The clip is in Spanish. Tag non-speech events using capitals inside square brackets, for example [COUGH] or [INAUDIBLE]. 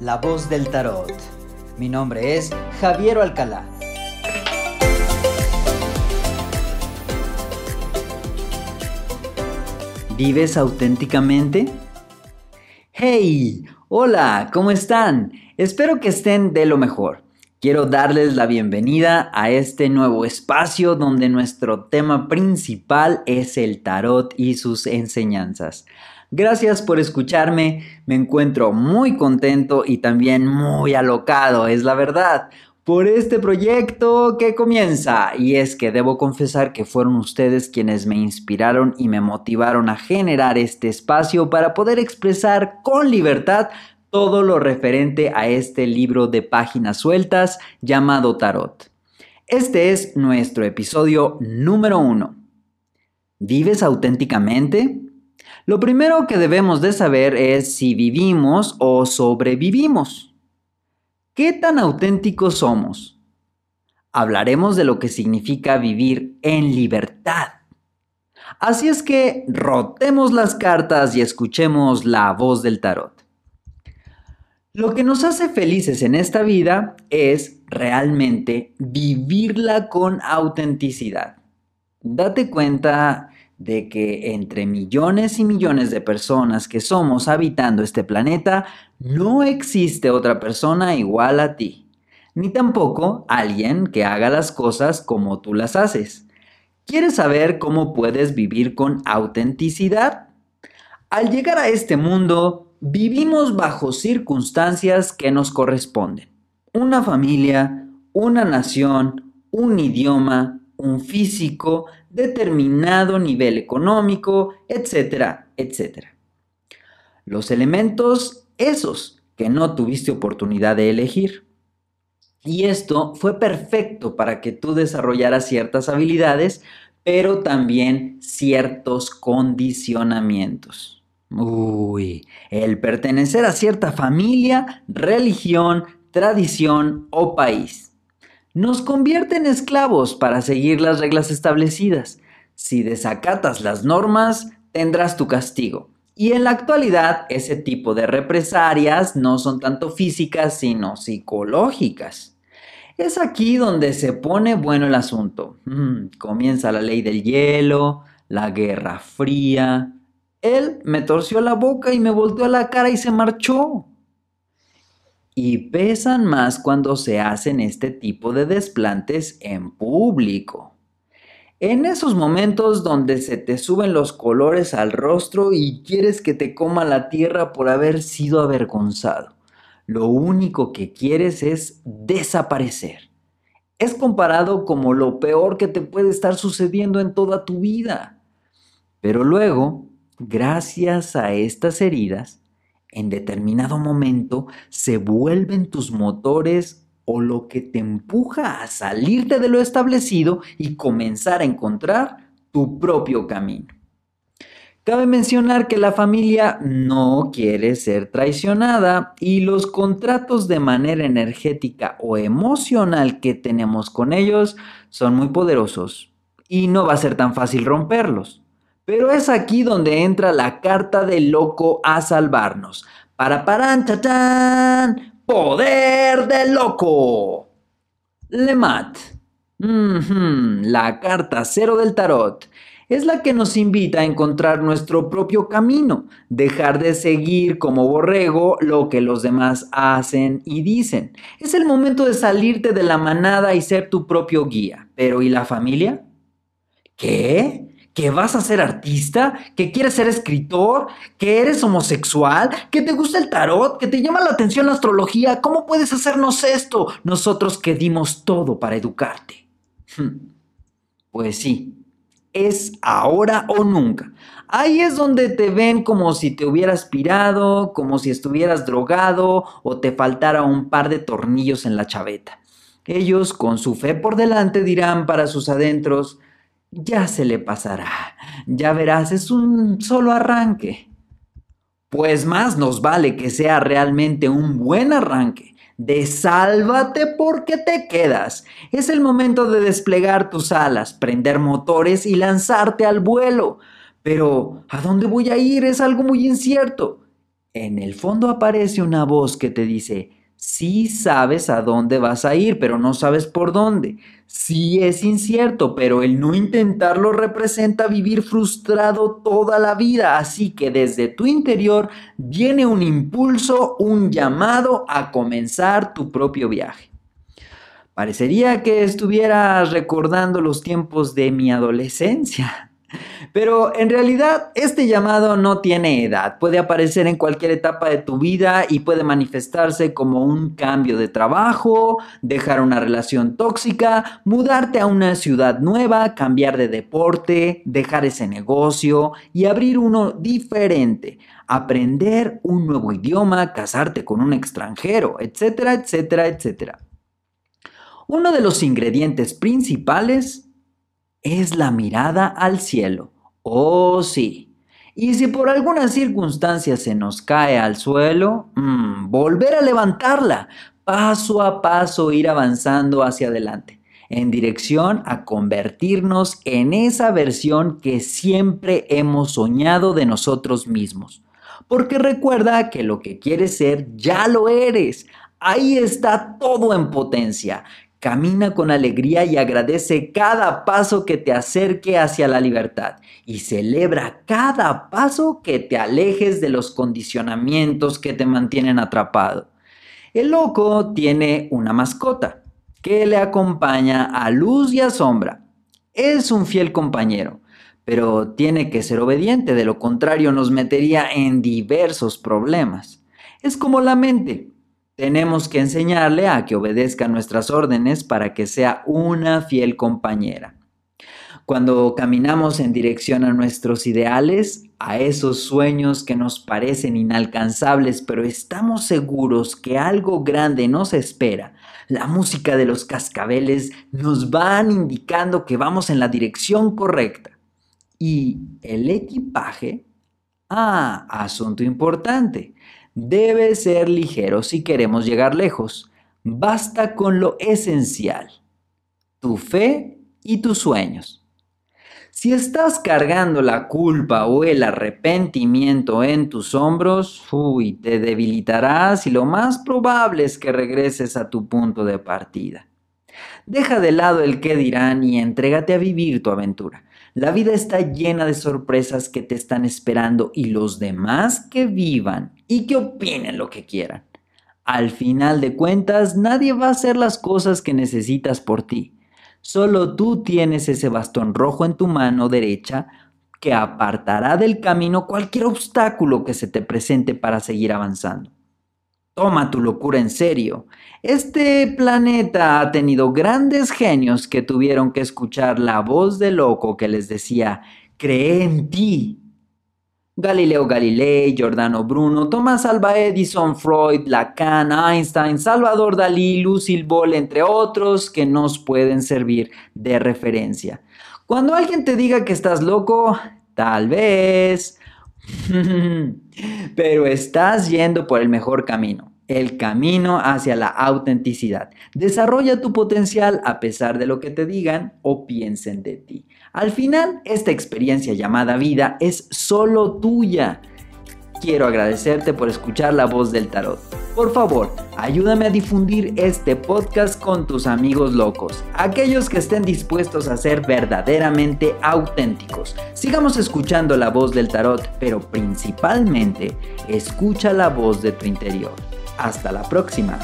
La voz del tarot. Mi nombre es Javier Alcalá. ¿Vives auténticamente? ¡Hey! Hola, ¿cómo están? Espero que estén de lo mejor. Quiero darles la bienvenida a este nuevo espacio donde nuestro tema principal es el tarot y sus enseñanzas. Gracias por escucharme, me encuentro muy contento y también muy alocado, es la verdad, por este proyecto que comienza. Y es que debo confesar que fueron ustedes quienes me inspiraron y me motivaron a generar este espacio para poder expresar con libertad todo lo referente a este libro de páginas sueltas llamado Tarot. Este es nuestro episodio número uno. ¿Vives auténticamente? Lo primero que debemos de saber es si vivimos o sobrevivimos. ¿Qué tan auténticos somos? Hablaremos de lo que significa vivir en libertad. Así es que rotemos las cartas y escuchemos la voz del tarot. Lo que nos hace felices en esta vida es realmente vivirla con autenticidad. Date cuenta de que entre millones y millones de personas que somos habitando este planeta, no existe otra persona igual a ti, ni tampoco alguien que haga las cosas como tú las haces. ¿Quieres saber cómo puedes vivir con autenticidad? Al llegar a este mundo, vivimos bajo circunstancias que nos corresponden. Una familia, una nación, un idioma, un físico, determinado nivel económico, etcétera, etcétera. Los elementos esos que no tuviste oportunidad de elegir. Y esto fue perfecto para que tú desarrollaras ciertas habilidades, pero también ciertos condicionamientos. Uy, el pertenecer a cierta familia, religión, tradición o país nos convierte en esclavos para seguir las reglas establecidas. Si desacatas las normas, tendrás tu castigo. Y en la actualidad, ese tipo de represalias no son tanto físicas, sino psicológicas. Es aquí donde se pone bueno el asunto. Mm, comienza la ley del hielo, la guerra fría. Él me torció la boca y me volteó la cara y se marchó y pesan más cuando se hacen este tipo de desplantes en público. En esos momentos donde se te suben los colores al rostro y quieres que te coma la tierra por haber sido avergonzado. Lo único que quieres es desaparecer. Es comparado como lo peor que te puede estar sucediendo en toda tu vida. Pero luego, gracias a estas heridas, en determinado momento se vuelven tus motores o lo que te empuja a salirte de lo establecido y comenzar a encontrar tu propio camino. Cabe mencionar que la familia no quiere ser traicionada y los contratos de manera energética o emocional que tenemos con ellos son muy poderosos y no va a ser tan fácil romperlos. Pero es aquí donde entra la carta del loco a salvarnos. Para paran, chachán, poder del loco. Lemat. la carta cero del tarot es la que nos invita a encontrar nuestro propio camino, dejar de seguir como borrego lo que los demás hacen y dicen. Es el momento de salirte de la manada y ser tu propio guía. Pero ¿y la familia? ¿Qué? Que vas a ser artista, que quieres ser escritor, que eres homosexual, que te gusta el tarot, que te llama la atención la astrología. ¿Cómo puedes hacernos esto? Nosotros que dimos todo para educarte. Hmm. Pues sí, es ahora o nunca. Ahí es donde te ven como si te hubieras pirado, como si estuvieras drogado o te faltara un par de tornillos en la chaveta. Ellos, con su fe por delante, dirán para sus adentros, ya se le pasará. Ya verás, es un solo arranque. Pues más nos vale que sea realmente un buen arranque. Desálvate porque te quedas. Es el momento de desplegar tus alas, prender motores y lanzarte al vuelo. Pero, ¿a dónde voy a ir? Es algo muy incierto. en el fondo aparece una voz que te dice, sí sabes a dónde vas a ir, pero no sabes por dónde. Sí es incierto, pero el no intentarlo representa vivir frustrado toda la vida. Así que desde tu interior viene un impulso, un llamado a comenzar tu propio viaje. Parecería que estuvieras recordando los tiempos de mi adolescencia. Pero en realidad este llamado no tiene edad, puede aparecer en cualquier etapa de tu vida y puede manifestarse como un cambio de trabajo, dejar una relación tóxica, mudarte a una ciudad nueva, cambiar de deporte, dejar ese negocio y abrir uno diferente, aprender un nuevo idioma, casarte con un extranjero, etcétera, etcétera, etcétera. Uno de los ingredientes principales es la mirada al cielo. Oh, sí. Y si por alguna circunstancia se nos cae al suelo, mm, volver a levantarla, paso a paso ir avanzando hacia adelante, en dirección a convertirnos en esa versión que siempre hemos soñado de nosotros mismos. Porque recuerda que lo que quieres ser ya lo eres. Ahí está todo en potencia. Camina con alegría y agradece cada paso que te acerque hacia la libertad y celebra cada paso que te alejes de los condicionamientos que te mantienen atrapado. El loco tiene una mascota que le acompaña a luz y a sombra. Es un fiel compañero, pero tiene que ser obediente, de lo contrario nos metería en diversos problemas. Es como la mente, tenemos que enseñarle a que obedezca nuestras órdenes para que sea una fiel compañera. Cuando caminamos en dirección a nuestros ideales, a esos sueños que nos parecen inalcanzables, pero estamos seguros que algo grande nos espera, la música de los cascabeles nos van indicando que vamos en la dirección correcta. Y el equipaje, ah, asunto importante, debe ser ligero si queremos llegar lejos. Basta con lo esencial, tu fe y tus sueños. Si estás cargando la culpa o el arrepentimiento en tus hombros, uy, te debilitarás y lo más probable es que regreses a tu punto de partida. Deja de lado el qué dirán y entrégate a vivir tu aventura. La vida está llena de sorpresas que te están esperando y los demás que vivan y que opinen lo que quieran. Al final de cuentas, nadie va a hacer las cosas que necesitas por ti. Solo tú tienes ese bastón rojo en tu mano derecha que apartará del camino cualquier obstáculo que se te presente para seguir avanzando. Toma tu locura en serio. Este planeta ha tenido grandes genios que tuvieron que escuchar la voz de loco que les decía, cree en ti. Galileo Galilei, Giordano Bruno, Thomas Alva Edison, Freud, Lacan, Einstein, Salvador Dalí, Lucille Ball, entre otros que nos pueden servir de referencia. Cuando alguien te diga que estás loco, tal vez [LAUGHS] Pero estás yendo por el mejor camino, el camino hacia la autenticidad. Desarrolla tu potencial a pesar de lo que te digan o piensen de ti. Al final, esta experiencia llamada vida es solo tuya quiero agradecerte por escuchar la voz del tarot. Por favor, ayúdame a difundir este podcast con tus amigos locos, aquellos que estén dispuestos a ser verdaderamente auténticos. Sigamos escuchando la voz del tarot, pero principalmente escucha la voz de tu interior. Hasta la próxima.